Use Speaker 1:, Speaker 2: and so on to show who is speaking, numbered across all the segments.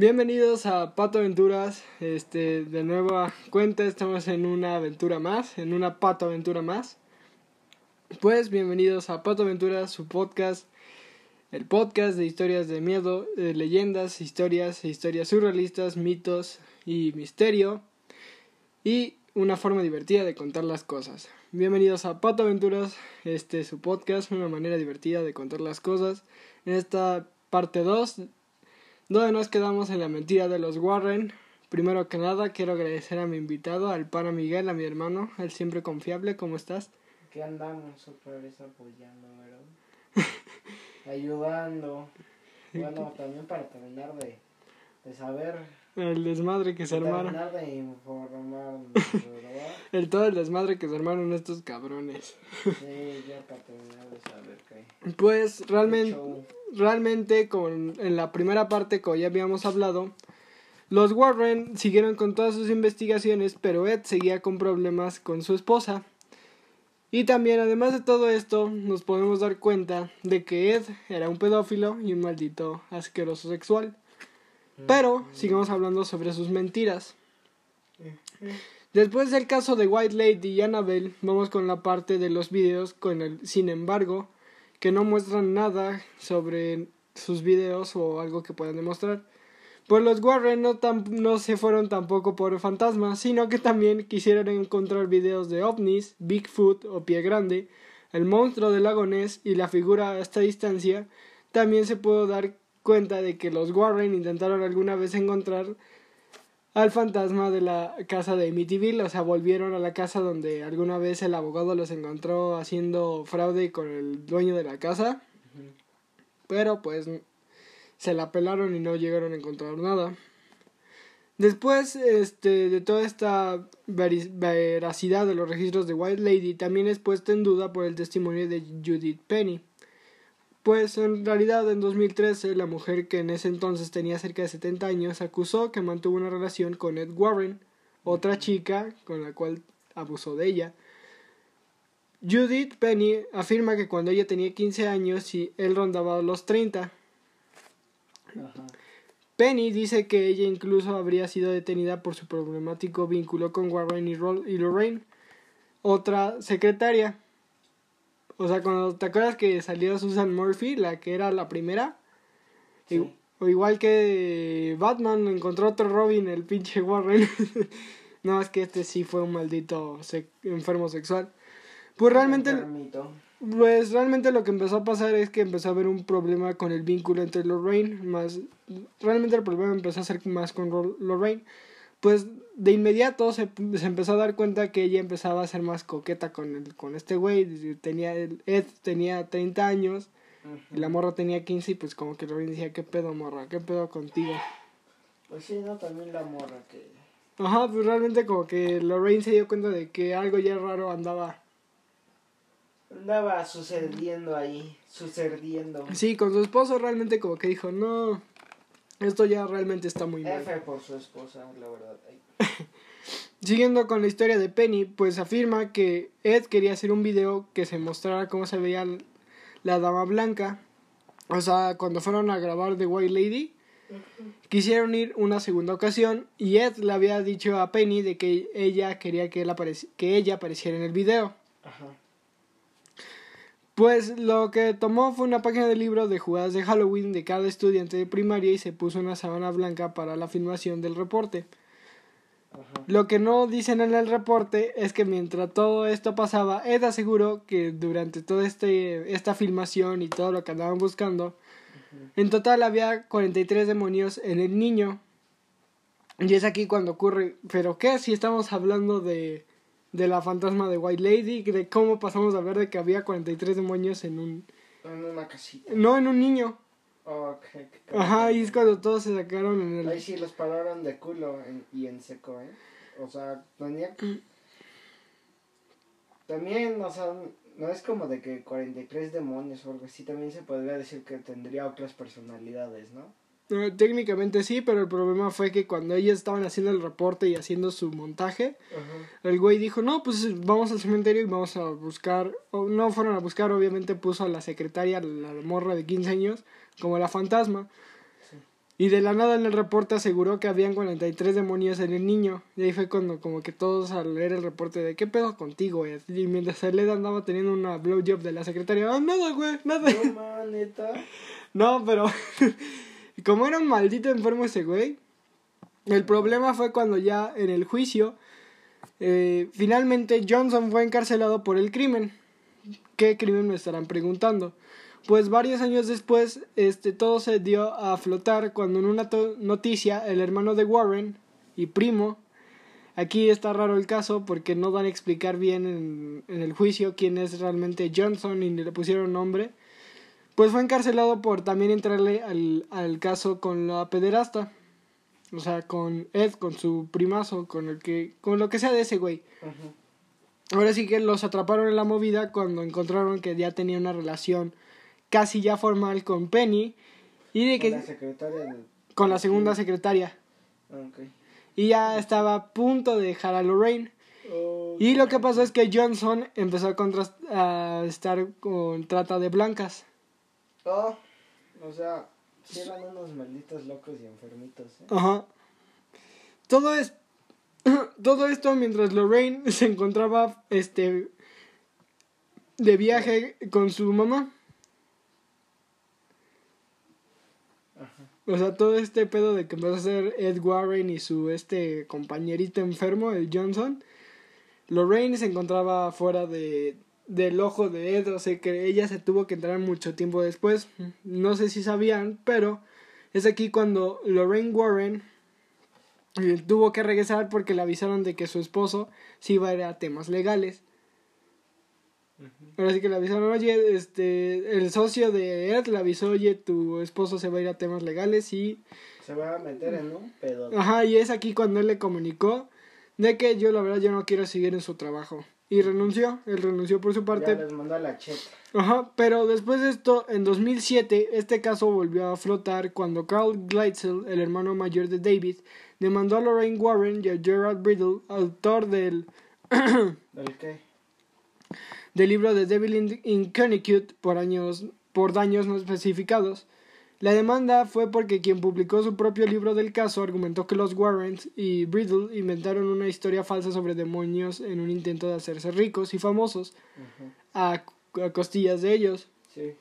Speaker 1: Bienvenidos a Pato Aventuras. Este, de nueva cuenta, estamos en una aventura más, en una Pato Aventura más. Pues bienvenidos a Pato Aventuras, su podcast, el podcast de historias de miedo, de leyendas, historias, historias surrealistas, mitos y misterio y una forma divertida de contar las cosas. Bienvenidos a Pato Aventuras, este su podcast, una manera divertida de contar las cosas. En esta parte 2 donde nos quedamos en la mentira de los Warren. Primero que nada, quiero agradecer a mi invitado, al pana Miguel, a mi hermano, el siempre confiable. ¿Cómo estás?
Speaker 2: Que andamos vez apoyando, ¿verdad? Ayudando. Bueno, también para terminar de, de saber.
Speaker 1: El desmadre que se armaron.
Speaker 2: De informar,
Speaker 1: el todo el desmadre que se armaron estos cabrones.
Speaker 2: Sí, ya para terminar de saber qué.
Speaker 1: Pues realmente, realmente con, en la primera parte, como ya habíamos hablado, los Warren siguieron con todas sus investigaciones, pero Ed seguía con problemas con su esposa. Y también, además de todo esto, nos podemos dar cuenta de que Ed era un pedófilo y un maldito asqueroso sexual. Pero sigamos hablando sobre sus mentiras. Después del caso de White Lady y Annabelle, vamos con la parte de los videos con el sin embargo, que no muestran nada sobre sus videos o algo que puedan demostrar. Pues los Warren no, tam- no se fueron tampoco por fantasmas, sino que también quisieron encontrar videos de ovnis, Bigfoot o Pie Grande, el monstruo del lago y la figura a esta distancia. También se pudo dar cuenta de que los Warren intentaron alguna vez encontrar al fantasma de la casa de Amityville, o sea, volvieron a la casa donde alguna vez el abogado los encontró haciendo fraude con el dueño de la casa, pero pues se la pelaron y no llegaron a encontrar nada. Después este, de toda esta veracidad de los registros de White Lady, también es puesta en duda por el testimonio de Judith Penny. Pues en realidad en 2013 la mujer que en ese entonces tenía cerca de 70 años acusó que mantuvo una relación con Ed Warren, otra chica con la cual abusó de ella. Judith Penny afirma que cuando ella tenía 15 años y él rondaba los 30.
Speaker 2: Ajá.
Speaker 1: Penny dice que ella incluso habría sido detenida por su problemático vínculo con Warren y Lorraine, otra secretaria. O sea, cuando te acuerdas que salió Susan Murphy, la que era la primera,
Speaker 2: Sí.
Speaker 1: O igual que Batman encontró otro Robin, el pinche Warren. no, es que este sí fue un maldito se- enfermo sexual. Pues realmente, pues realmente lo que empezó a pasar es que empezó a haber un problema con el vínculo entre Lorraine, más realmente el problema empezó a ser más con Lorraine. Pues de inmediato se, se empezó a dar cuenta que ella empezaba a ser más coqueta con el, con este güey, tenía Ed tenía 30 años y la morra tenía 15 y pues como que Lorraine decía, ¿qué pedo morra? ¿Qué pedo contigo?
Speaker 2: Pues sí, no, también la morra que.
Speaker 1: Ajá, pues realmente como que Lorraine se dio cuenta de que algo ya raro andaba.
Speaker 2: Andaba sucediendo ahí, sucediendo.
Speaker 1: Sí, con su esposo realmente como que dijo, no, esto ya realmente está muy mal.
Speaker 2: F por su esposa, la verdad.
Speaker 1: Siguiendo con la historia de Penny, pues afirma que Ed quería hacer un video que se mostrara cómo se veía la dama blanca. O sea, cuando fueron a grabar The White Lady, quisieron ir una segunda ocasión y Ed le había dicho a Penny de que ella quería que, él que ella apareciera en el video.
Speaker 2: Ajá.
Speaker 1: Pues lo que tomó fue una página de libro de jugadas de Halloween de cada estudiante de primaria y se puso una sábana blanca para la filmación del reporte.
Speaker 2: Ajá.
Speaker 1: Lo que no dicen en el reporte es que mientras todo esto pasaba, Ed aseguró que durante toda este, esta filmación y todo lo que andaban buscando, en total había 43 demonios en el niño. Y es aquí cuando ocurre, pero ¿qué? Si estamos hablando de, de la fantasma de White Lady, de cómo pasamos a ver de que había 43 demonios en un...
Speaker 2: En una casita.
Speaker 1: No, en un niño.
Speaker 2: Ok. qué
Speaker 1: Ajá, y es cuando todos se sacaron en el...
Speaker 2: Ahí sí los pararon de culo en- y en seco, ¿eh? O sea, tenía... También, o sea, no es como de que 43 demonios o algo así, también se podría decir que tendría otras personalidades, ¿no?
Speaker 1: Técnicamente sí, pero el problema fue que cuando ellos estaban haciendo el reporte y haciendo su montaje,
Speaker 2: Ajá.
Speaker 1: el güey dijo, no, pues vamos al cementerio y vamos a buscar, o no fueron a buscar, obviamente puso a la secretaria, la morra de 15 años, como la fantasma.
Speaker 2: Sí.
Speaker 1: Y de la nada en el reporte aseguró que habían 43 demonios en el niño. Y ahí fue cuando como que todos al leer el reporte de ¿qué pedo contigo, güey? Y mientras Led andaba teniendo una blowjob de la secretaria, ¡ah, nada, güey! ¡Nada!
Speaker 2: No, man, neta.
Speaker 1: No, pero como era un maldito enfermo ese güey, el problema fue cuando ya en el juicio, eh, finalmente Johnson fue encarcelado por el crimen. ¿Qué crimen me estarán preguntando? Pues varios años después, este, todo se dio a flotar cuando en una noticia el hermano de Warren y primo, aquí está raro el caso porque no dan a explicar bien en, en el juicio quién es realmente Johnson y le pusieron nombre, pues fue encarcelado por también entrarle al, al caso con la pederasta. O sea, con Ed, con su primazo, con el que, con lo que sea de ese güey. Ahora sí que los atraparon en la movida cuando encontraron que ya tenía una relación casi ya formal con Penny y de que
Speaker 2: Con la secretaria
Speaker 1: con la segunda secretaria
Speaker 2: Ah,
Speaker 1: y ya estaba a punto de dejar a Lorraine. Y lo que pasó es que Johnson empezó a, a estar con trata de blancas.
Speaker 2: Oh, o sea, sí eran unos malditos locos y enfermitos, ¿eh?
Speaker 1: Ajá. Todo es todo esto mientras Lorraine se encontraba este de viaje con su mamá.
Speaker 2: Ajá.
Speaker 1: O sea, todo este pedo de que empezó a ser Ed Warren y su este compañerito enfermo, el Johnson. Lorraine se encontraba fuera de del ojo de Ed, o sea que ella se tuvo que entrar mucho tiempo después. No sé si sabían, pero es aquí cuando Lorraine Warren eh, tuvo que regresar porque le avisaron de que su esposo se iba a ir a temas legales. Ahora sí que le avisaron, oye, este, el socio de Ed le avisó, oye, tu esposo se va a ir a temas legales y...
Speaker 2: Se va a meter en un pedo.
Speaker 1: Ajá, y es aquí cuando él le comunicó de que yo la verdad yo no quiero seguir en su trabajo. Y renunció, él renunció por su
Speaker 2: Ya
Speaker 1: parte.
Speaker 2: les mandó a la cheta.
Speaker 1: Ajá, pero después de esto, en 2007, este caso volvió a flotar cuando Carl Gleitzel, el hermano mayor de David, demandó a Lorraine Warren y a Gerald Brittle, autor del,
Speaker 2: ¿Del qué?
Speaker 1: del libro The Devil in, in Connecticut, por, años, por daños no especificados. La demanda fue porque quien publicó su propio libro del caso argumentó que los Warrens y Brittle inventaron una historia falsa sobre demonios en un intento de hacerse ricos y famosos a, a costillas de ellos.
Speaker 2: Sí.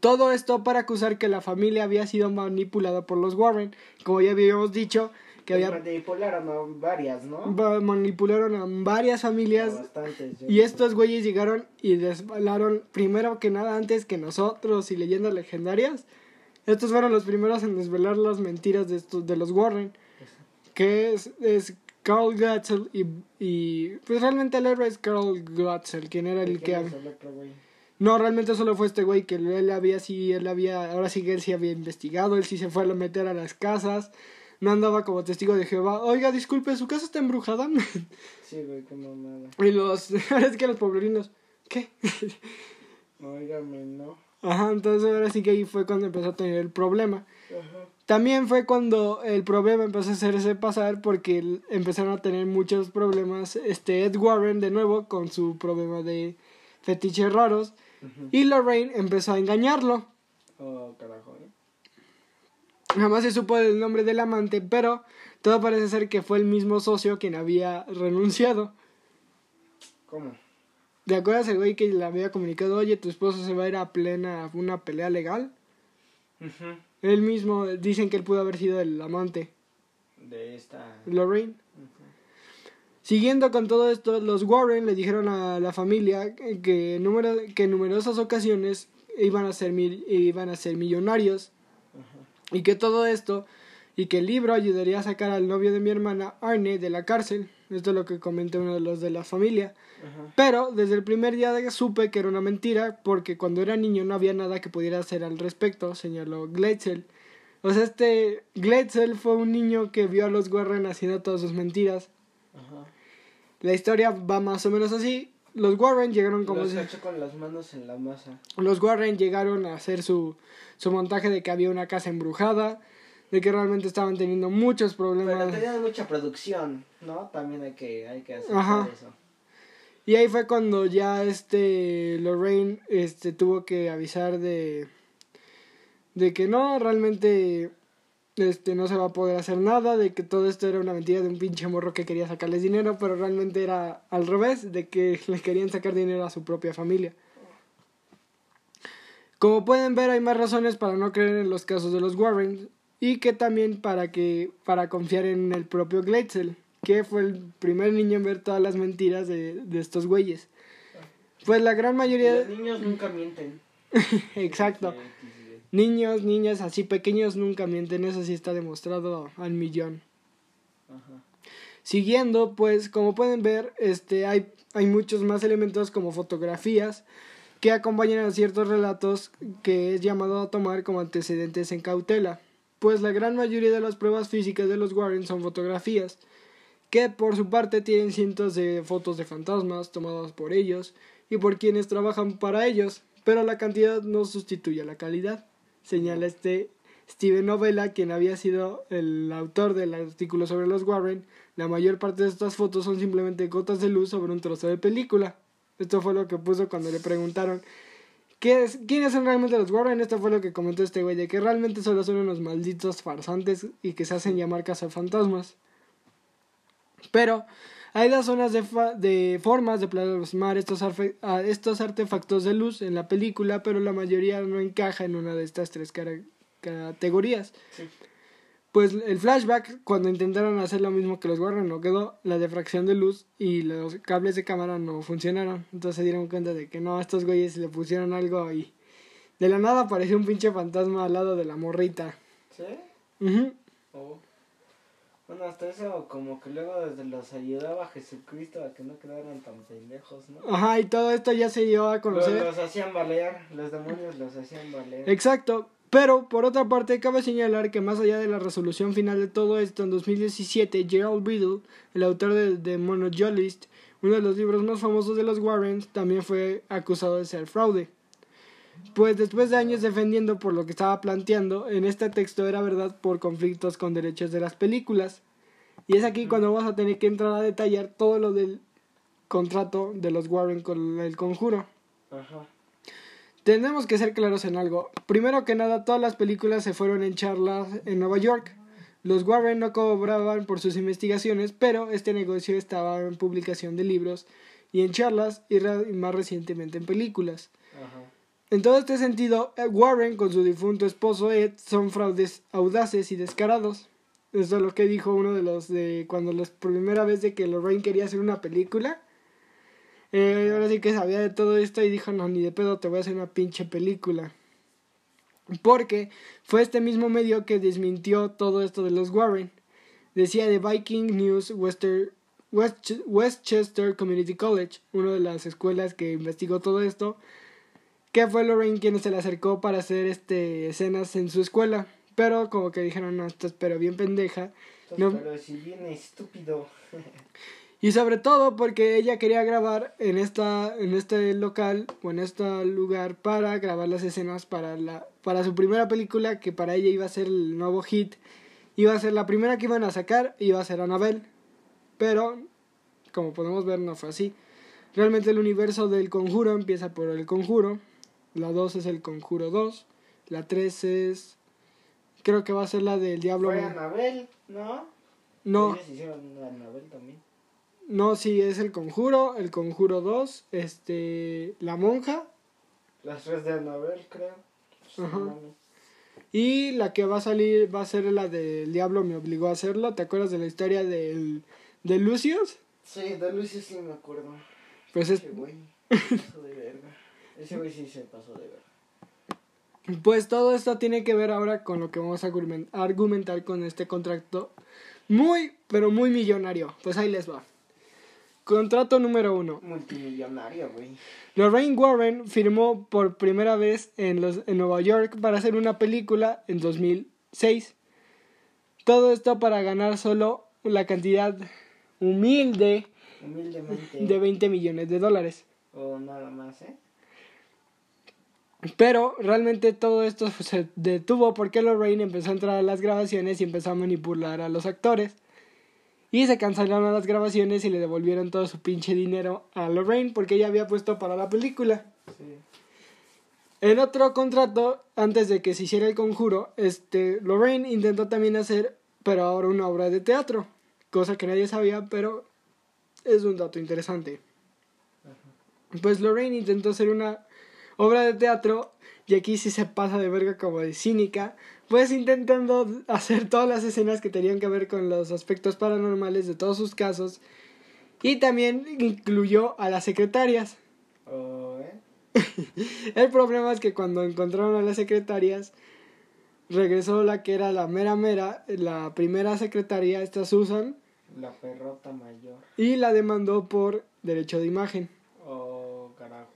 Speaker 1: Todo esto para acusar que la familia había sido manipulada por los Warren, como ya habíamos dicho, que
Speaker 2: Pues
Speaker 1: había
Speaker 2: manipularon a varias, ¿no?
Speaker 1: manipularon a varias familias
Speaker 2: bastantes.
Speaker 1: y estos güeyes llegaron y desvelaron primero que nada antes que nosotros y leyendas legendarias. Estos fueron los primeros en desvelar las mentiras de estos de los Warren, que es, es Carl Glatzel y, y pues realmente el héroe es Carl Glatzel, quien era el que no, realmente solo fue este güey que él había sí, él había, ahora sí que él sí había investigado, él sí se fue a meter a las casas, no andaba como testigo de Jehová, oiga, disculpe, ¿su casa está embrujada?
Speaker 2: Sí, güey, qué mamada.
Speaker 1: y los, ahora es que los pueblerinos, ¿qué?
Speaker 2: Óigame, no.
Speaker 1: Ajá, entonces ahora sí que ahí fue cuando empezó a tener el problema.
Speaker 2: Ajá.
Speaker 1: También fue cuando el problema empezó a hacerse pasar porque empezaron a tener muchos problemas, este Ed Warren de nuevo con su problema de fetiches raros y Lorraine empezó a engañarlo.
Speaker 2: Oh, carajo, ¿eh?
Speaker 1: Jamás se supo el nombre del amante, pero todo parece ser que fue el mismo socio quien había renunciado.
Speaker 2: ¿Cómo?
Speaker 1: ¿Te acuerdas el güey que le había comunicado, oye, tu esposo se va a ir a plena una pelea legal? Él mismo, dicen que él pudo haber sido el amante,
Speaker 2: De esta.
Speaker 1: Lorraine. Siguiendo con todo esto, los Warren le dijeron a la familia que, número, que en numerosas ocasiones iban a ser, mil- iban a ser millonarios y que todo esto y que el libro ayudaría a sacar al novio de mi hermana Arne de la cárcel. Esto es lo que comenté uno de los de la familia.
Speaker 2: Ajá.
Speaker 1: Pero desde el primer día de- supe que era una mentira porque cuando era niño no había nada que pudiera hacer al respecto, señaló Gletzel. O sea, este Gletzel fue un niño que vio a los Warren haciendo todas sus mentiras.
Speaker 2: Ajá.
Speaker 1: La historia va más o menos así. Los Warren llegaron como
Speaker 2: Los
Speaker 1: si-
Speaker 2: con las manos en la masa.
Speaker 1: los Warren llegaron a hacer su, su montaje de que había una casa embrujada, de que realmente estaban teniendo muchos
Speaker 2: Pero
Speaker 1: problemas.
Speaker 2: tenían mucha producción, ¿no? También hay que, hay que hacer
Speaker 1: Ajá.
Speaker 2: eso.
Speaker 1: Y ahí fue cuando ya este Lorraine este tuvo que avisar de de que no realmente este no se va a poder hacer nada, de que todo esto era una mentira de un pinche morro que quería sacarles dinero, pero realmente era al revés, de que les querían sacar dinero a su propia familia. Como pueden ver, hay más razones para no creer en los casos de los Warren y que también para que para confiar en el propio Gleitzel, que fue el primer niño en ver todas las mentiras de, de estos güeyes. Pues la gran mayoría
Speaker 2: Los niños nunca mienten.
Speaker 1: Exacto. Niños, niñas así pequeños nunca mienten, eso sí está demostrado al millón.
Speaker 2: Ajá.
Speaker 1: Siguiendo, pues como pueden ver, este hay, hay muchos más elementos como fotografías que acompañan a ciertos relatos que es llamado a tomar como antecedentes en cautela. Pues la gran mayoría de las pruebas físicas de los Warren son fotografías, que por su parte tienen cientos de fotos de fantasmas tomadas por ellos y por quienes trabajan para ellos, pero la cantidad no sustituye a la calidad, señala este Steven Novella, quien había sido el autor del artículo sobre los Warren. La mayor parte de estas fotos son simplemente gotas de luz sobre un trozo de película. Esto fue lo que puso cuando le preguntaron ¿qué es, quiénes son realmente los Warren. Esto fue lo que comentó este güey, de que realmente solo son unos malditos farsantes y que se hacen llamar cazafantasmas. Pero hay dos zonas de, fa- de formas de plasmar estos, estos artefactos de luz en la película, pero la mayoría no encaja en una de estas tres categorías.
Speaker 2: Sí.
Speaker 1: Pues el flashback, cuando intentaron hacer lo mismo que los Warren, no quedó. La diffracción de luz y los cables de cámara no funcionaron. Entonces se dieron cuenta de que no, a estos güeyes le pusieron algo y de la nada apareció un pinche fantasma al lado de la morrita.
Speaker 2: ¿Sí?
Speaker 1: Ujú.
Speaker 2: Oh. Bueno, hasta eso como que luego desde los ayudaba Jesucristo a que no quedaran tan pendejos, ¿no?
Speaker 1: Ajá, y todo esto ya se dio a conocer.
Speaker 2: los hacían valer, los demonios los hacían valer.
Speaker 1: Exacto. Pero, por otra parte, cabe señalar que más allá de la resolución final de todo esto, en 2017, Gerald Riddle, el autor de The Monopolist, uno de los libros más famosos de los Warrens, también fue acusado de ser fraude. Pues después de años defendiendo por lo que estaba planteando, en este texto era verdad por conflictos con derechos de las películas. Y es aquí cuando vamos a tener que entrar a detallar todo lo del contrato de los Warren con el conjuro.
Speaker 2: Ajá.
Speaker 1: Tenemos que ser claros en algo. Primero que nada, todas las películas se fueron en charlas en Nueva York. Los Warren no cobraban por sus investigaciones, pero este negocio estaba en publicación de libros y en charlas y, más recientemente en películas.
Speaker 2: Ajá.
Speaker 1: En todo este sentido, eh, Warren con su difunto esposo Ed son fraudes audaces y descarados. Eso es lo que dijo uno de los de cuando la primera vez de que Lorraine quería hacer una película. Eh, ahora sí que sabía de todo esto y dijo, no, ni de pedo te voy a hacer una pinche película. Porque fue este mismo medio que desmintió todo esto de los Warren. Decía de Viking News Wester- West- Westchester Community College, una de las escuelas que investigó todo esto, que fue Lorraine quien se le acercó para hacer este escenas en su escuela. Pero como que dijeron, no, esto es pero bien pendeja. No.
Speaker 2: Pero si viene estúpido.
Speaker 1: Y sobre todo porque ella quería grabar en esta en este local o en este lugar para grabar las escenas para la para su primera película que para ella iba a ser el nuevo hit. Iba a ser la primera que iban a sacar, iba a ser Annabelle. Pero como podemos ver no fue así. Realmente el universo del Conjuro empieza por el Conjuro. La 2 es el Conjuro 2, la 3 es creo que va a ser la del Diablo.
Speaker 2: Fue Anabel, ¿no?
Speaker 1: No,
Speaker 2: Ellos hicieron Anabel también.
Speaker 1: No, sí, es el conjuro, el conjuro 2, este, la monja
Speaker 2: Las tres de Anabel, creo.
Speaker 1: Ajá. y la que va a salir va a ser la del diablo me obligó a hacerlo. ¿Te acuerdas de la historia del, de Lucius?
Speaker 2: Sí, de Lucio sí me acuerdo.
Speaker 1: Pues es,
Speaker 2: Ese güey. se pasó de verga. Ese güey sí se pasó de verga.
Speaker 1: pues todo esto tiene que ver ahora con lo que vamos a argumen- argumentar con este contrato muy, pero muy millonario. Pues ahí les va. Contrato número uno.
Speaker 2: Multimillonario, güey.
Speaker 1: Lorraine Warren firmó por primera vez en, los, en Nueva York para hacer una película en 2006. Todo esto para ganar solo la cantidad humilde de 20 millones de dólares.
Speaker 2: O nada más, ¿eh?
Speaker 1: Pero realmente todo esto se detuvo porque Lorraine empezó a entrar a las grabaciones y empezó a manipular a los actores. Y se cancelaron las grabaciones y le devolvieron todo su pinche dinero a Lorraine porque ella había puesto para la película.
Speaker 2: Sí.
Speaker 1: En otro contrato, antes de que se hiciera el conjuro, este, Lorraine intentó también hacer, pero ahora una obra de teatro, cosa que nadie sabía, pero es un dato interesante. Pues Lorraine intentó hacer una obra de teatro y aquí sí se pasa de verga como de cínica, pues intentando hacer todas las escenas que tenían que ver con los aspectos paranormales de todos sus casos y también incluyó a las secretarias.
Speaker 2: Oh, ¿eh?
Speaker 1: El problema es que cuando encontraron a las secretarias, regresó la que era la mera mera, la primera secretaria, esta Susan,
Speaker 2: La perrota mayor.
Speaker 1: y la demandó por derecho de imagen.
Speaker 2: Oh, carajo.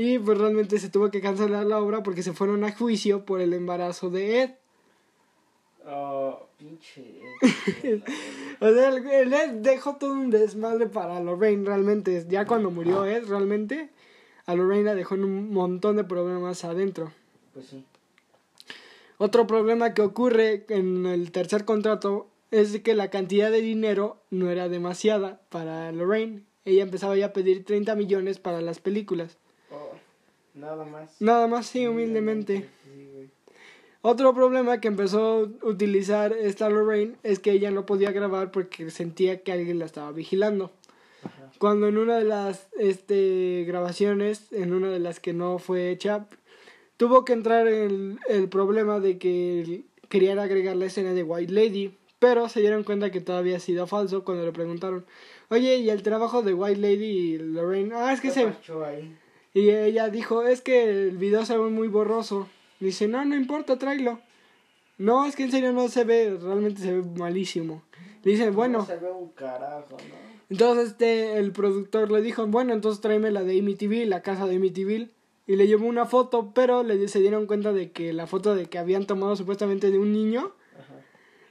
Speaker 1: Y pues realmente se tuvo que cancelar la obra porque se fueron a juicio por el embarazo de Ed.
Speaker 2: Oh, pinche.
Speaker 1: O sea, el, el Ed dejó todo un desmadre para Lorraine realmente. Ya cuando murió Ed realmente, a Lorraine la dejó en un montón de problemas adentro.
Speaker 2: pues sí.
Speaker 1: Otro problema que ocurre en el tercer contrato es que la cantidad de dinero no era demasiada para Lorraine. Ella empezaba ya a pedir 30 millones para las películas.
Speaker 2: Nada más.
Speaker 1: Nada más, sí, humildemente.
Speaker 2: Sí.
Speaker 1: Otro problema que empezó a utilizar esta Lorraine es que ella no podía grabar porque sentía que alguien la estaba vigilando.
Speaker 2: Ajá.
Speaker 1: Cuando en una de las este, grabaciones, en una de las que no fue hecha, tuvo que entrar el, el problema de que querían agregar la escena de White Lady, pero se dieron cuenta que todo había sido falso cuando le preguntaron, oye, ¿y el trabajo de White Lady y Lorraine? Ah, es que
Speaker 2: ¿Qué
Speaker 1: se...
Speaker 2: ahí?
Speaker 1: Y ella dijo, es que el video se ve muy borroso. Dice, no, no importa, tráelo. No, es que en serio no se ve, realmente se ve malísimo. Dice, bueno,
Speaker 2: No se ve un carajo, ¿no?
Speaker 1: entonces este, el productor le dijo, bueno, entonces tráeme la de Amityville, la casa de Amityville. Y le llevó una foto, pero le, se dieron cuenta de que la foto de que habían tomado supuestamente de un niño,
Speaker 2: Ajá.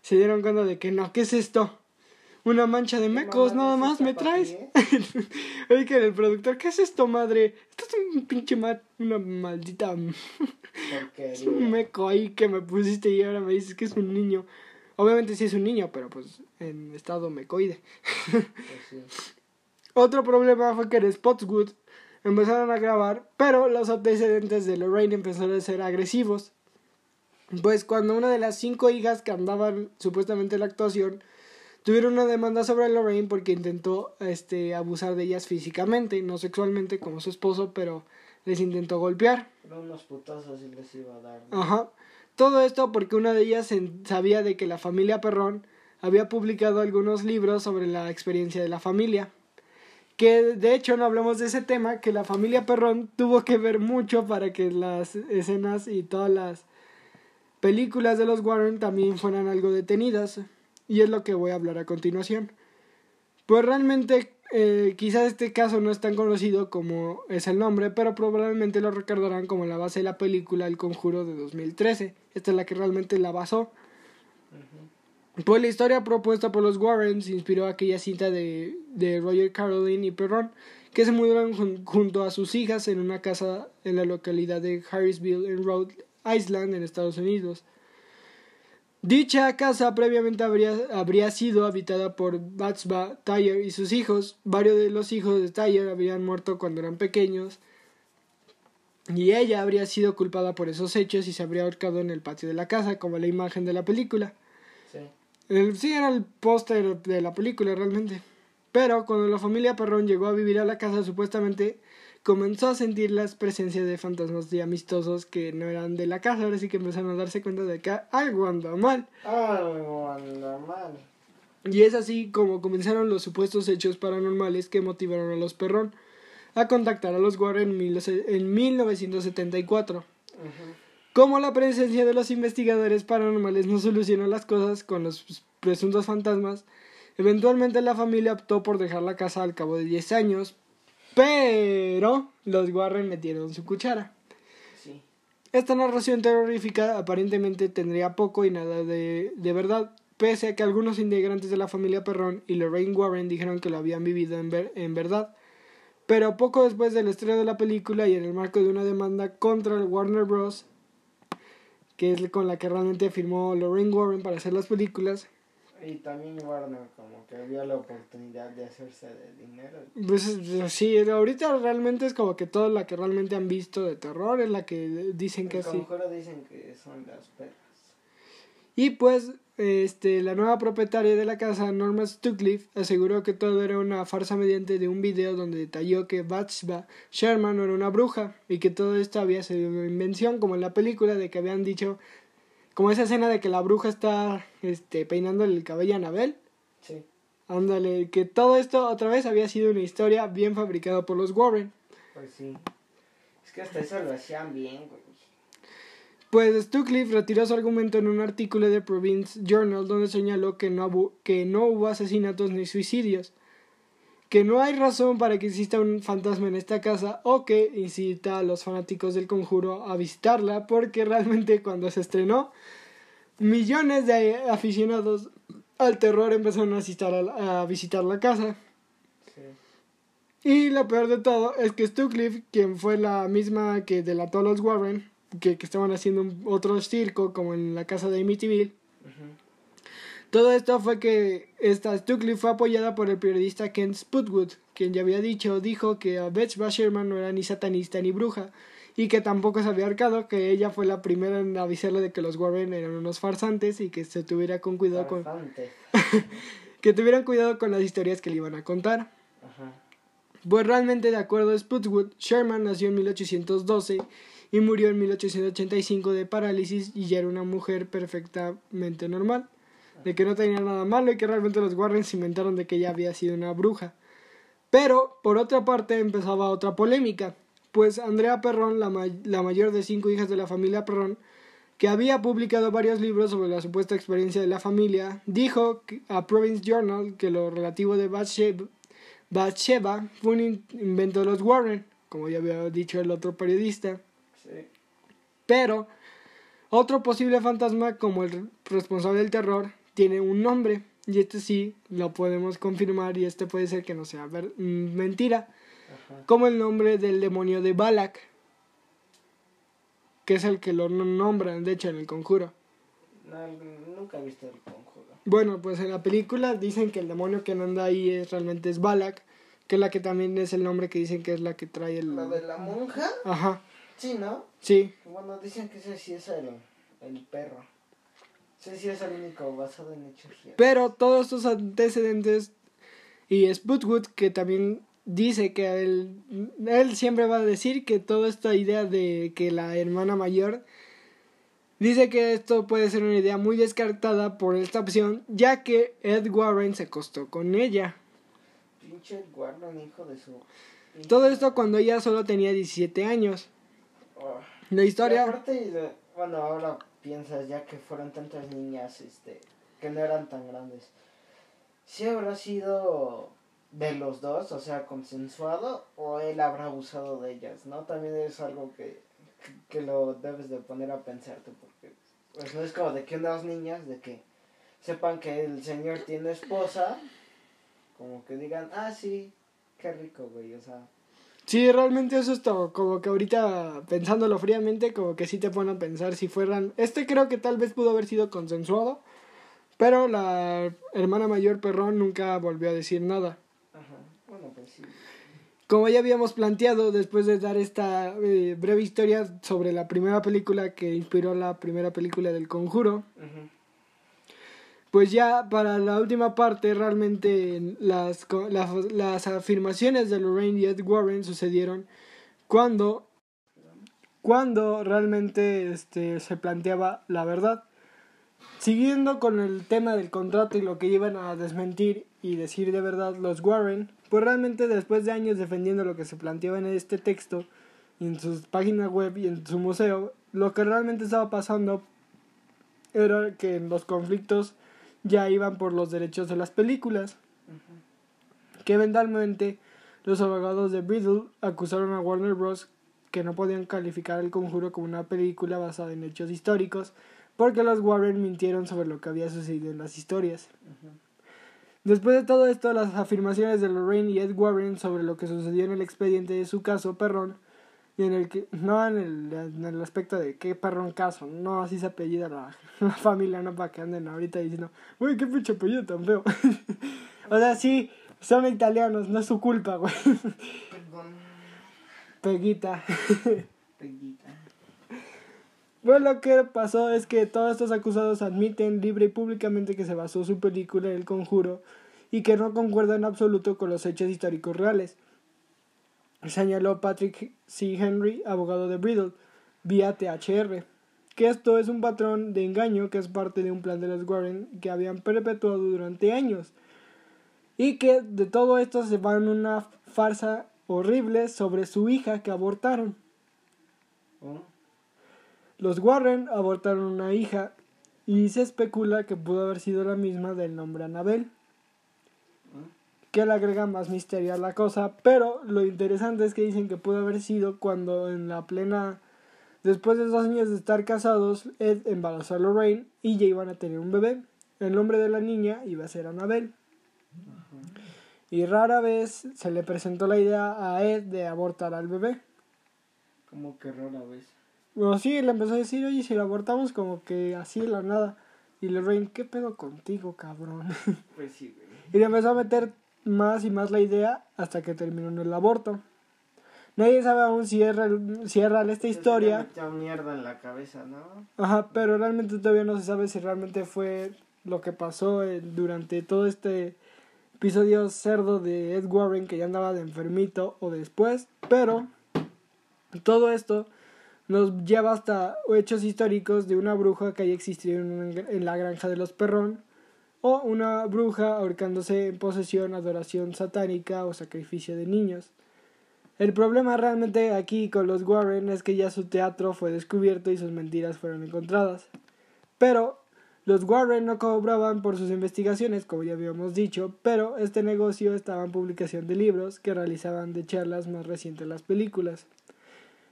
Speaker 1: se dieron cuenta de que no, ¿qué es esto? Una mancha de mecos, nada más, ¿me traes? Oye, que el productor, ¿qué es esto, madre? Esto es un pinche ma una maldita Es un meco ahí que me pusiste y ahora me dices que es un niño. Obviamente sí es un niño, pero pues en estado mecoide.
Speaker 2: Pues.
Speaker 1: Otro problema fue que en Spotswood empezaron a grabar, pero los antecedentes de Lorraine empezaron a ser agresivos. Pues cuando una de las cinco hijas que andaban supuestamente en la actuación tuvieron una demanda sobre Lorraine porque intentó este abusar de ellas físicamente, no sexualmente como su esposo, pero les intentó golpear.
Speaker 2: Pero unos putazos y les iba a dar. ¿no?
Speaker 1: Ajá. Todo esto porque una de ellas sabía de que la familia Perrón había publicado algunos libros sobre la experiencia de la familia. Que de hecho no hablamos de ese tema, que la familia Perrón tuvo que ver mucho para que las escenas y todas las películas de los Warren también fueran algo detenidas. Y es lo que voy a hablar a continuación. Pues realmente eh, quizás este caso no es tan conocido como es el nombre, pero probablemente lo recordarán como la base de la película El Conjuro de 2013. Esta es la que realmente la basó. Pues la historia propuesta por los Warrens inspiró aquella cinta de, de Roger Caroline y Perron, que se mudaron jun- junto a sus hijas en una casa en la localidad de Harrisville en Rhode Island, en Estados Unidos. Dicha casa previamente habría, habría sido habitada por Batsba Tyler y sus hijos. Varios de los hijos de Tyler habían muerto cuando eran pequeños. Y ella habría sido culpada por esos hechos y se habría ahorcado en el patio de la casa, como la imagen de la película.
Speaker 2: Sí.
Speaker 1: El, sí, era el póster de la película realmente. Pero cuando la familia Perrón llegó a vivir a la casa, supuestamente comenzó a sentir las presencias de fantasmas y amistosos que no eran de la casa. Ahora sí que empezaron a darse cuenta de que algo anda mal.
Speaker 2: Algo anda mal.
Speaker 1: Y es así como comenzaron los supuestos hechos paranormales que motivaron a los Perrón a contactar a los Warren en, mil- en 1974.
Speaker 2: Ujú.
Speaker 1: Como la presencia de los investigadores paranormales no solucionó las cosas con los presuntos fantasmas, eventualmente la familia optó por dejar la casa al cabo de 10 años, pero los Warren metieron su cuchara.
Speaker 2: Sí.
Speaker 1: Esta narración terrorífica aparentemente tendría poco y nada de, de verdad, pese a que algunos integrantes de la familia Perrón y Lorraine Warren dijeron que lo habían vivido en, ver- en verdad. Pero poco después del estreno de la película y en el marco de una demanda contra el Warner Bros., que es con la que realmente firmó Lorraine Warren para hacer las películas,
Speaker 2: Y también Warner como que vio la oportunidad de hacerse de dinero.
Speaker 1: Pues eh, sí, ahorita realmente es como que toda la que realmente han visto de terror es la que dicen que sí.
Speaker 2: dicen que son las perras.
Speaker 1: Y pues este, la nueva propietaria de la casa, Norma Stucliffe, aseguró que todo era una farsa mediante de un video donde detalló que Bathsheba Sherman era una bruja y que todo esto había sido una invención, como en la película de que habían dicho, como esa escena de que la bruja está este, peinándole el cabello a Anabel.
Speaker 2: Sí.
Speaker 1: Ándale, que todo esto otra vez había sido una historia bien fabricada por los Warren.
Speaker 2: Pues sí. Es que hasta eso lo hacían bien, güey.
Speaker 1: Pues Stucliffe retiró su argumento en un artículo de Province Journal donde señaló que no, que no hubo asesinatos ni suicidios, que no hay razón para que exista un fantasma en esta casa o que incita a los fanáticos del conjuro a visitarla porque realmente cuando se estrenó millones de aficionados al terror empezaron a, asistir a, la- a visitar la casa.
Speaker 2: Sí.
Speaker 1: Y lo peor de todo es que Stucliffe, quien fue la misma que delató a los Warren, que, que estaban haciendo un- otro circo como en la casa de Amityville,
Speaker 2: Ujú.
Speaker 1: Todo esto fue que esta Stucliffe fue apoyada por el periodista Ken Sputwood, quien ya había dicho, dijo que Betsy Sherman no era ni satanista ni bruja, y que tampoco se había arcado, que ella fue la primera en avisarle de que los Warren eran unos farsantes y que se tuviera con cuidado con, que tuvieran cuidado con las historias que le iban a contar.
Speaker 2: Ajá.
Speaker 1: Pues realmente, de acuerdo a Sputwood, Sherman nació en 1812 y murió en 1885 de parálisis y ya era una mujer perfectamente normal, de que no tenía nada malo y que realmente los Warren se inventaron de que ella había sido una bruja. Pero, por otra parte, empezaba otra polémica, pues Andrea Perrón, la, ma- la mayor de cinco hijas de la familia Perrón, que había publicado varios libros sobre la supuesta experiencia de la familia, dijo a Province Journal que lo relativo de Bathsheba, Bathsheba fue un in- invento de los Warren, como ya había dicho el otro periodista.
Speaker 2: Sí.
Speaker 1: Pero otro posible fantasma, como el responsable del terror, tiene un nombre. Y este sí lo podemos confirmar y este puede ser que no sea ver- mm, mentira.
Speaker 2: Ajá.
Speaker 1: Como el nombre del demonio de Balak. Que es el que lo nombran, de hecho, en el conjuro.
Speaker 2: No, nunca he visto el conjuro.
Speaker 1: Bueno, pues en la película dicen que el demonio que anda ahí es, realmente es Balak. Que es la que también es el nombre que dicen que es la que trae el...
Speaker 2: ¿La de la monja?
Speaker 1: Ajá,
Speaker 2: Sí, ¿no?
Speaker 1: sí.
Speaker 2: Bueno, dicen que ese sí es el, el perro. Sí es el único basado en hechos.
Speaker 1: Pero todos estos antecedentes y Sputwood que también dice que él, él siempre va a decir que toda esta idea de que la hermana mayor dice que esto puede ser una idea muy descartada por esta opción ya que Ed Warren se acostó con ella.
Speaker 2: Pinche Warren, hijo de su...
Speaker 1: Todo esto cuando ella solo tenía 17 años.
Speaker 2: Oh.
Speaker 1: La
Speaker 2: Y
Speaker 1: historia...
Speaker 2: aparte, bueno, ahora piensas ya que fueron tantas niñas, este, que no eran tan grandes. ¿Sí habrá sido de los dos, o sea, consensuado, o él habrá abusado de ellas, no? También es algo que, que lo debes de poner a pensarte, porque pues no es como de que unas niñas, de que sepan que el señor tiene esposa, como que digan, ah, sí, qué rico, güey, o sea,
Speaker 1: Sí, realmente eso es todo, como que ahorita pensándolo fríamente, como que sí te pone a pensar si fueran... Este creo que tal vez pudo haber sido consensuado, pero la hermana mayor Perrón nunca volvió a decir nada.
Speaker 2: ajá, bueno, pues sí.
Speaker 1: Como ya habíamos planteado, después de dar esta eh, breve historia sobre la primera película que inspiró la primera película del Conjuro. Pues ya para la última parte realmente las, las, las afirmaciones de Lorraine y Ed Warren sucedieron cuando, cuando realmente este, se planteaba la verdad. Siguiendo con el tema del contrato y lo que iban a desmentir y decir de verdad los Warren, pues realmente después de años defendiendo lo que se planteaba en este texto y en sus páginas web y en su museo, lo que realmente estaba pasando era que los conflictos ya iban por los derechos de las películas, que eventualmente los abogados de Bridle acusaron a Warner Bros. que no podían calificar el conjuro como una película basada en hechos históricos, porque los Warren mintieron sobre lo que había sucedido en las historias. Después de todo esto, las afirmaciones de Lorraine y Ed Warren sobre lo que sucedió en el expediente de su caso, Perrón, Y en el que, no en el, en el aspecto de qué perrón caso, no así se apellida la, la familia, no para que anden ahorita diciendo, uy, qué pinche apellido tan feo. o sea, sí, son italianos, no es su culpa, güey.
Speaker 2: Perdón.
Speaker 1: Peguita.
Speaker 2: Peguita.
Speaker 1: Pues lo que pasó es que todos estos acusados admiten libre y públicamente que se basó su película en El Conjuro y que no concuerda en absoluto con los hechos históricos reales. Señaló Patrick C. Henry, abogado de Bridle, vía THR, que esto es un patrón de engaño que es parte de un plan de los Warren que habían perpetuado durante años y que de todo esto se va en una farsa horrible sobre su hija que abortaron. Los Warren abortaron una hija y se especula que pudo haber sido la misma del nombre Anabel. Que le agrega más misterio a la cosa, pero lo interesante es que dicen que pudo haber sido cuando en la plena, después de dos años de estar casados, Ed embarazó a Lorraine y ya iban a tener un bebé. El nombre de la niña iba a ser Anabel. Y rara vez se le presentó la idea a Ed de abortar al bebé.
Speaker 2: Como que rara vez.
Speaker 1: Bueno, sí, le empezó a decir, oye, si lo abortamos como que así de la nada. Y Lorraine, ¿qué pedo contigo, cabrón?
Speaker 2: Pues sí, güey.
Speaker 1: y le empezó a meter más y más la idea hasta que terminó en el aborto. Nadie sabe aún si es real, si es real esta historia.
Speaker 2: Se mierda en la cabeza, ¿no?
Speaker 1: Ajá, pero realmente todavía no se sabe si realmente fue lo que pasó eh, durante todo este episodio cerdo de Ed Warren que ya andaba de enfermito o después. Pero todo esto nos lleva hasta hechos históricos de una bruja que haya existido en la granja de los Perrón o una bruja ahorcándose en posesión, adoración satánica o sacrificio de niños. El problema realmente aquí con los Warren es que ya su teatro fue descubierto y sus mentiras fueron encontradas. Pero los Warren no cobraban por sus investigaciones, como ya habíamos dicho, pero este negocio estaba en publicación de libros que realizaban de charlas más recientes las películas.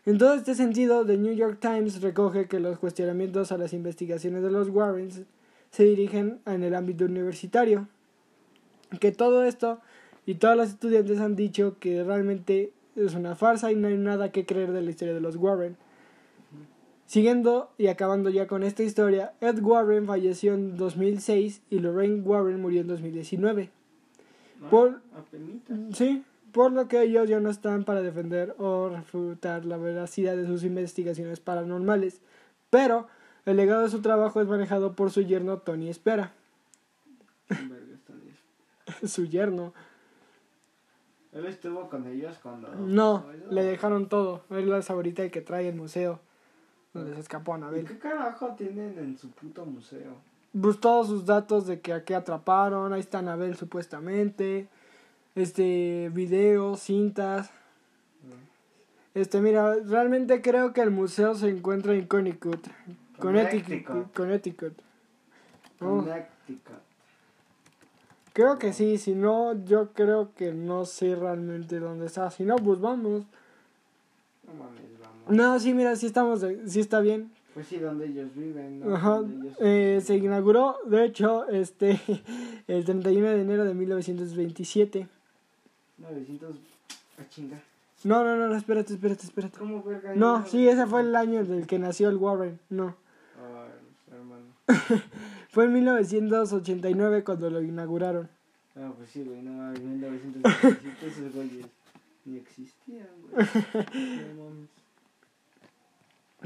Speaker 1: En todo este sentido, The New York Times recoge que los cuestionamientos a las investigaciones de los Warrens se dirigen en el ámbito universitario. Que todo esto y todos los estudiantes han dicho que realmente es una farsa y no hay nada que creer de la historia de los Warren. Siguiendo y acabando ya con esta historia, Ed Warren falleció en 2006 y Lorraine Warren murió en 2019.
Speaker 2: ¿No?
Speaker 1: Por-
Speaker 2: Apenitas.
Speaker 1: Sí, por lo que ellos ya no están para defender o refutar la veracidad de sus investigaciones paranormales, pero el legado de su trabajo es manejado por su yerno Tony Espera. Su yerno.
Speaker 2: Él estuvo con ellos cuando.
Speaker 1: No, le dejaron todo. Él es ahorita el que trae el museo donde se escapó
Speaker 2: ¿Y
Speaker 1: Anabel.
Speaker 2: qué carajo tienen en su puto museo?
Speaker 1: Pues todos sus datos de que a qué atraparon, ahí está Anabel supuestamente, este, videos, cintas. Este, mira, realmente creo que el museo se encuentra en Connecticut. Connecticut.
Speaker 2: Connecticut.
Speaker 1: Connecticut. Oh,
Speaker 2: Connecticut.
Speaker 1: creo que sí, si no, yo creo que no sé realmente dónde está. Si no, pues vamos.
Speaker 2: No mames, vamos.
Speaker 1: No, sí, mira, sí estamos, sí está bien.
Speaker 2: Pues sí, donde ellos viven, ¿no?
Speaker 1: Ajá,
Speaker 2: Donde ellos-
Speaker 1: eh, se inauguró, de hecho, este, el 31 de enero de 1927.
Speaker 2: 900. A chingar.
Speaker 1: No, no, no, no, espérate, espérate, espérate. No, sí, ese fue el año del que nació el Warren. No. fue en 1989 cuando lo inauguraron.
Speaker 2: Ah, pues sí, güey, no mames, 1917 esos güeyes ni existían, güey. No mames.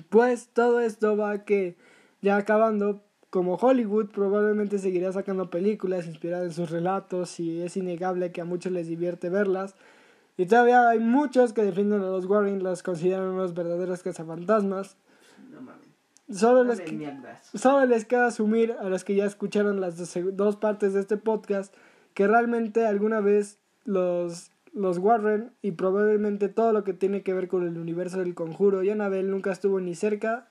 Speaker 1: Pues todo esto va a que, ya acabando, como Hollywood probablemente seguirá sacando películas inspiradas en sus relatos y es innegable que a muchos les divierte verlas. Y todavía hay muchos que defienden a los Warren, los consideran unos verdaderos cazafantasmas.
Speaker 2: No mames.
Speaker 1: Solo les. Solo les queda asumir a los que ya escucharon las dos, dos partes de este podcast que realmente alguna vez los, los Warren y probablemente todo lo que tiene que ver con el universo del conjuro y Annabelle nunca estuvo ni cerca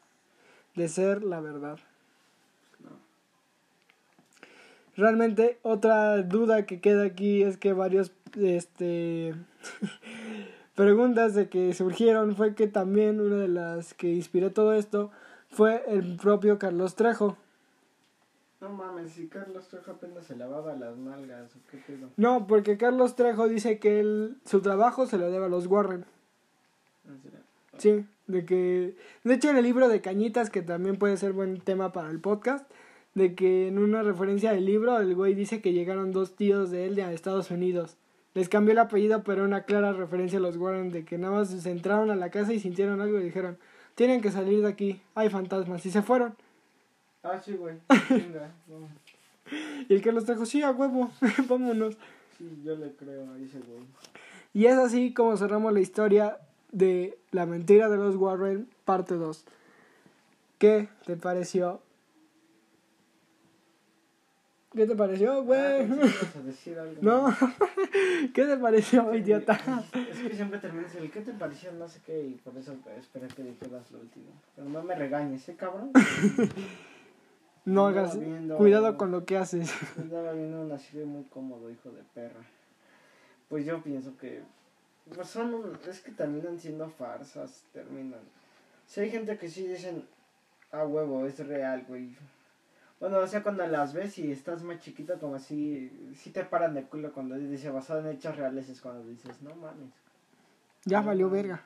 Speaker 1: de ser la verdad.
Speaker 2: No.
Speaker 1: Realmente otra duda que queda aquí es que varios este preguntas de que surgieron fue que también una de las que inspiró todo esto fue el propio Carlos Trejo.
Speaker 2: No mames, si Carlos Trejo apenas se lavaba las nalgas, o qué pedo.
Speaker 1: No, porque Carlos Trejo dice que él, su trabajo se lo debe a los Warren.
Speaker 2: Ah.
Speaker 1: Sí, de que... De hecho, en el libro de Cañitas, que también puede ser buen tema para el podcast, de que en una referencia del libro, el güey dice que llegaron dos tíos de él de Estados Unidos. Les cambió el apellido, pero una clara referencia a los Warren de que nada más se entraron a la casa y sintieron algo y dijeron, tienen que salir de aquí, hay fantasmas, y se fueron.
Speaker 2: Ah, sí, güey. Venga, vamos.
Speaker 1: Y el que los trajo, sí, a huevo, vámonos.
Speaker 2: Sí, yo le creo a ese güey.
Speaker 1: Y es así como cerramos la historia de La mentira de los Warren, parte 2. ¿Qué te pareció? ¿Qué te pareció,
Speaker 2: Ah,
Speaker 1: güey?
Speaker 2: a.
Speaker 1: No, ¿qué te pareció, idiota?
Speaker 2: Es que siempre terminas el ¿qué te pareció? No sé qué, y por eso esperé que dijeras lo último. Pero no me regañes, ¿eh, cabrón?
Speaker 1: No hagas, cuidado con lo que haces.
Speaker 2: Estaba viendo una serie muy cómodo, hijo de perra. Pues yo pienso que. Pues son. Es que terminan siendo farsas, terminan. Si hay gente que sí dicen. Ah, huevo, es real, güey. Bueno, o sea, cuando las ves y estás más chiquito, como así. Sí te paran de culo cuando dice basado en hechos reales, es cuando dices, no mames.
Speaker 1: Ya valió verga.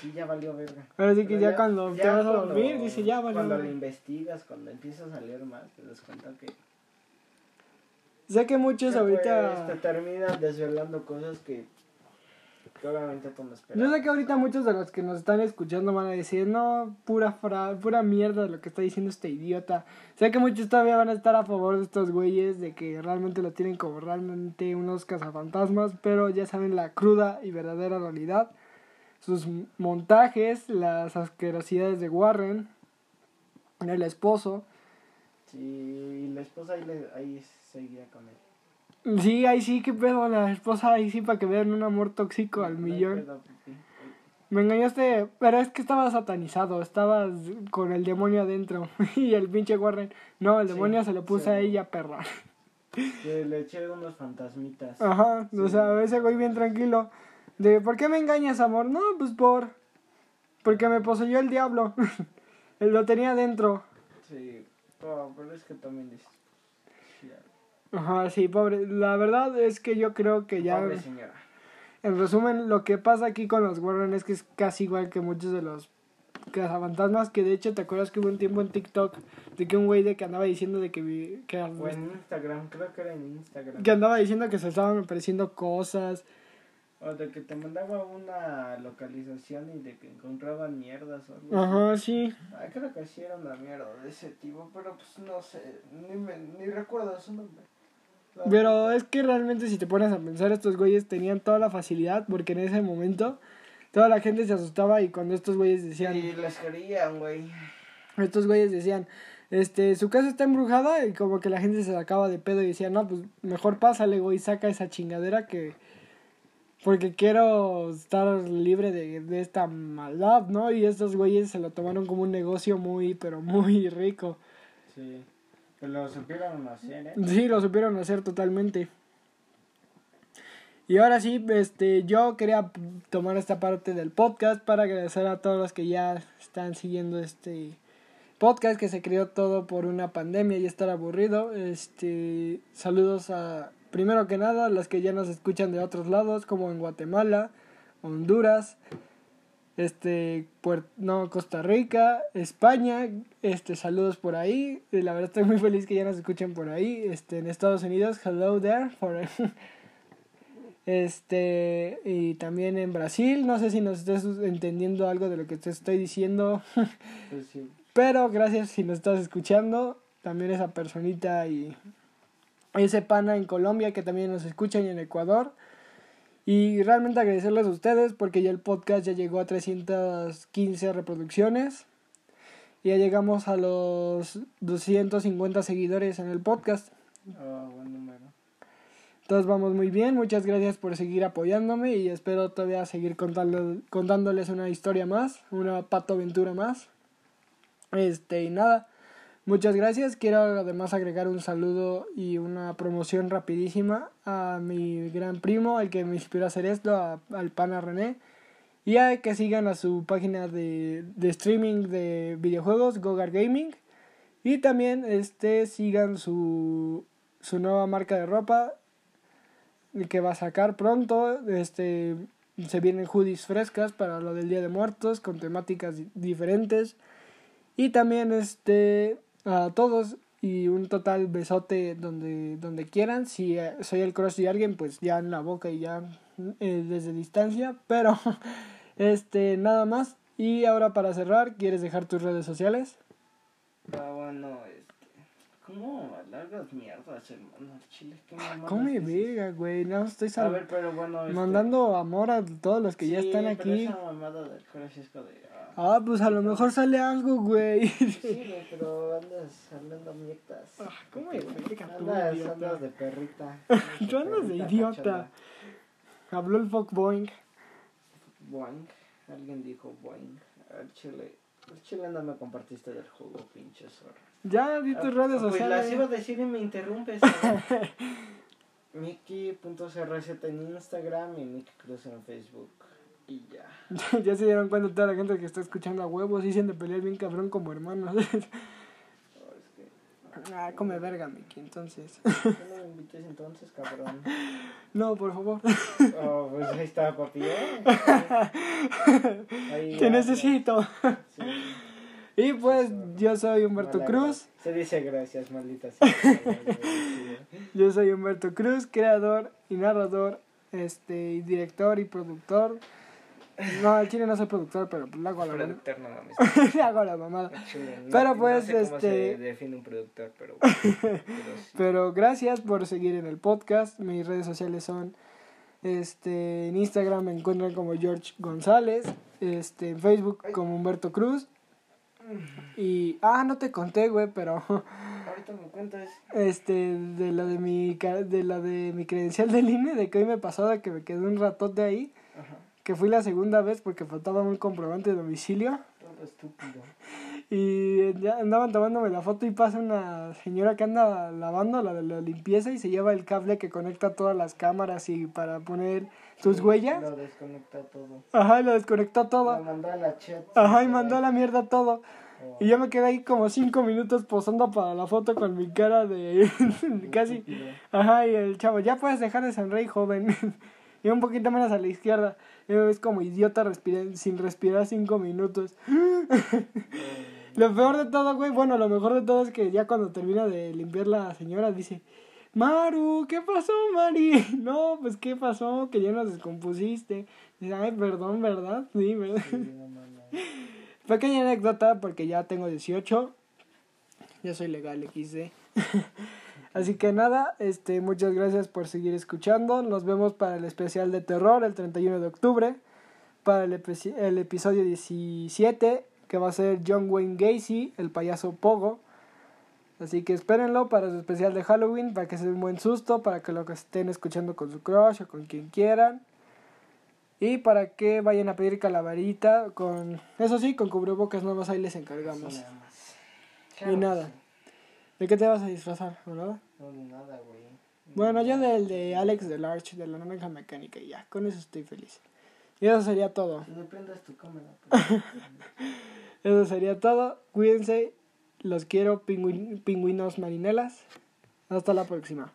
Speaker 2: Sí, ya valió verga.
Speaker 1: Ahora sí que
Speaker 2: Pero
Speaker 1: ya cuando te vas a
Speaker 2: cuando-
Speaker 1: dormir, dice, ya valió
Speaker 2: Cuando
Speaker 1: verga.
Speaker 2: lo investigas, cuando empiezas a leer más, te das cuenta que.
Speaker 1: Sé que muchos ahorita...
Speaker 2: pues, te terminan desvelando cosas que, que obviamente tú no esperas.
Speaker 1: Yo sé que ahorita muchos de los que nos están escuchando van a decir, no, pura fra pura mierda lo que está diciendo este idiota. Sé que muchos todavía van a estar a favor de estos güeyes, de que realmente lo tienen como realmente unos cazafantasmas, pero ya saben la cruda y verdadera realidad. Sus montajes, las asquerosidades de Warren, el esposo.
Speaker 2: Sí, la esposa ahí, le- ahí seguía con él.
Speaker 1: Sí, ahí sí, qué pedo, la esposa ahí sí para que vean un amor tóxico al millón.
Speaker 2: papi.
Speaker 1: Me engañaste, pero es que estabas satanizado, estabas con el demonio adentro. y el pinche Warren, no, el
Speaker 2: Sí,
Speaker 1: demonio se lo puso
Speaker 2: sí.
Speaker 1: a ella, perra.
Speaker 2: Que le eché unos fantasmitas.
Speaker 1: Ajá, o sea, ese güey bien tranquilo. De, ¿por qué me engañas, amor? No, pues por. Porque me poseyó el diablo. Él lo tenía adentro.
Speaker 2: Sí, oh, pero es que también.
Speaker 1: Ajá, sí, pobre. La verdad es que yo creo que ya.
Speaker 2: Pobre señora.
Speaker 1: En resumen, lo que pasa aquí con los Warren es que es casi igual que muchos de los cazafantasmas. Que de hecho, ¿te acuerdas que hubo un tiempo en TikTok de que un güey de que andaba diciendo de que, vi- que,
Speaker 2: O en Instagram, creo que era en Instagram.
Speaker 1: que andaba diciendo que se estaban apareciendo cosas?
Speaker 2: O de que te mandaba una localización y de que encontraban mierdas o algo.
Speaker 1: Ajá, sí.
Speaker 2: Ah, creo que sí era una mierda de ese tipo, pero pues no sé, ni, me, ni recuerdo su nombre.
Speaker 1: Pero es que realmente si te pones a pensar, estos güeyes tenían toda la facilidad porque en ese momento toda la gente se asustaba y cuando estos güeyes decían,
Speaker 2: Y les querían, güey.
Speaker 1: estos güeyes decían, este, su casa está embrujada y como que la gente se sacaba de pedo y decía, no, pues mejor pásale, güey, saca esa chingadera que... Porque quiero estar libre de, de esta maldad, ¿no? Y estos güeyes se lo tomaron como un negocio muy, pero muy rico.
Speaker 2: Sí. Lo supieron hacer, ¿eh?
Speaker 1: Sí, lo supieron hacer totalmente. Y ahora sí, este, yo quería tomar esta parte del podcast para agradecer a todos los que ya están siguiendo este podcast que se creó todo por una pandemia y estar aburrido. Este, saludos a primero que nada a los que ya nos escuchan de otros lados como en Guatemala, Honduras, este, Puer- no, Costa Rica, España, este, saludos por ahí, y la verdad estoy muy feliz que ya nos escuchen por ahí, este, en Estados Unidos, hello there, for, este, y también en Brasil, no sé si nos estés entendiendo algo de lo que te estoy diciendo,
Speaker 2: Pues sí.
Speaker 1: pero gracias si nos estás escuchando, también esa personita y ese pana en Colombia que también nos escuchan y en Ecuador. Y realmente agradecerles a ustedes porque ya el podcast ya llegó a 315 reproducciones. Y ya llegamos a los 250 seguidores en el podcast.
Speaker 2: Oh, buen número.
Speaker 1: Entonces vamos muy bien. Muchas gracias por seguir apoyándome y espero todavía seguir contando, contándoles una historia más, una pato aventura más. Este, y nada. Muchas gracias. Quiero además agregar un saludo y una promoción rapidísima a mi gran primo, el que me inspiró a hacer esto, a- al pana René. Y a que sigan a su página de, de streaming de videojuegos, Gogar Gaming. Y también este, sigan su, su nueva marca de ropa que va a sacar pronto. Este, se vienen hoodies frescas para lo del Día de Muertos con temáticas di- diferentes. Y también este a todos y un total besote donde donde quieran. Si eh, soy el crush de alguien, pues ya en la boca y ya eh, desde distancia, pero este nada más. Y ahora para cerrar, ¿quieres dejar tus redes sociales?
Speaker 2: Ah, bueno. ¿Cómo largas mierdas, hermano? Chile, qué
Speaker 1: Come verga, güey, no estoy
Speaker 2: A
Speaker 1: sal-
Speaker 2: ver, pero bueno. este,
Speaker 1: mandando amor a todos los que ya
Speaker 2: sí,
Speaker 1: están
Speaker 2: pero
Speaker 1: aquí.
Speaker 2: Esa mamada del como de. ah,
Speaker 1: Ah, pues a lo mejor sale algo, güey.
Speaker 2: Sí, güey, pero andas hablando mierdas.
Speaker 1: Ah, ¿cómo de verga, tú,
Speaker 2: Andas,
Speaker 1: idiota?
Speaker 2: andas de perrita.
Speaker 1: Tú andas de idiota.
Speaker 2: cachonda.
Speaker 1: Habló el fuck boing.
Speaker 2: Boing. Alguien dijo boing. Al chile. Al chile no me compartiste del juego, pinche zorra.
Speaker 1: Ya di tus redes
Speaker 2: Ah, Pues las
Speaker 1: sociales.
Speaker 2: iba a decir y me interrumpes. Miki.crz en Instagram y Miki Cruz en Facebook. Y ya.
Speaker 1: ya se dieron cuenta toda la gente que está escuchando a huevos. Dicen de pelear bien cabrón como hermanos.
Speaker 2: Oh, es que.
Speaker 1: ah, come verga, Mickey, entonces.
Speaker 2: ¿por qué no me invites entonces, cabrón?
Speaker 1: no, por favor.
Speaker 2: Oh, pues ahí está, papi. ¿eh? Ahí
Speaker 1: Te
Speaker 2: ya,
Speaker 1: necesito.
Speaker 2: sí.
Speaker 1: Y pues yo soy Humberto
Speaker 2: Mala
Speaker 1: Cruz.
Speaker 2: Se dice gracias, maldita sea.
Speaker 1: Yo soy Humberto Cruz, creador y narrador, este, y director y productor. No, al chile no soy productor, pero pues le hago a la mamada.
Speaker 2: productor no mames.
Speaker 1: le hago a la mamada.
Speaker 2: Chile, no-
Speaker 1: Pero
Speaker 2: no
Speaker 1: pues,
Speaker 2: cómo
Speaker 1: este-
Speaker 2: se define un productor, pero bueno. pero sí.
Speaker 1: Pero gracias por seguir en el podcast. Mis redes sociales son este en Instagram me encuentran como George González, este en Facebook como Humberto Cruz. Y ah, no te conté, güey, pero
Speaker 2: Ahorita me cuentas.
Speaker 1: este de la de mi de la de mi credencial del INE de que hoy me pasó de que me quedé un ratote ahí,
Speaker 2: Ajá.
Speaker 1: que fui la segunda vez porque faltaba un comprobante de domicilio.
Speaker 2: Todo estúpido.
Speaker 1: Y ya andaban tomándome la foto y pasa una señora que anda lavando la de la limpieza y se lleva el cable que conecta todas las cámaras y para poner tus
Speaker 2: Sí,
Speaker 1: huellas.
Speaker 2: Lo desconecta todo.
Speaker 1: Ajá, y lo desconectó
Speaker 2: Lo
Speaker 1: todo.
Speaker 2: mandó a la chat.
Speaker 1: Ajá, y mandó a la mierda todo.
Speaker 2: Oh,
Speaker 1: Y yo me quedé ahí como cinco minutos posando para la foto con mi cara de casi. Ajá, y el chavo, ya puedes dejar de sonreír, joven. y un poquito menos a la izquierda. Y yo, es como idiota respiré- sin respirar cinco minutos. Lo peor de todo, güey, bueno, lo mejor de todo es que ya cuando termina de limpiar la señora dice, Maru, ¿qué pasó, Mari? No, pues, ¿qué pasó? Que ya nos descompusiste. Dice, ay, perdón, ¿verdad? Sí, ¿verdad?
Speaker 2: Sí, no.
Speaker 1: Pequeña anécdota porque ya tengo 18. Ya soy legal XD. Así que nada, este, muchas gracias por seguir escuchando. Nos vemos para el especial de terror el 31 de octubre. Para el, epi- el episodio 17, que va a ser John Wayne Gacy, el payaso Pogo. Así que espérenlo para su especial de Halloween, para que se den un buen susto, para que lo que estén escuchando con su crush o con quien quieran. Y para que vayan a pedir calaverita con... Eso sí, con cubrebocas nuevos ahí les encargamos.
Speaker 2: Sí, nada más.
Speaker 1: Y nada.
Speaker 2: sí.
Speaker 1: ¿De qué te vas a disfrazar, verdad?
Speaker 2: No, de nada, güey.
Speaker 1: Bueno, yo del de Alex del Arch, de la naranja mecánica y ya, con eso estoy feliz. Y eso sería todo.
Speaker 2: Si le prendas tu cámara. pues.
Speaker 1: Eso sería todo. Cuídense, los quiero, pingüin- pingüinos marinelas. Hasta la próxima.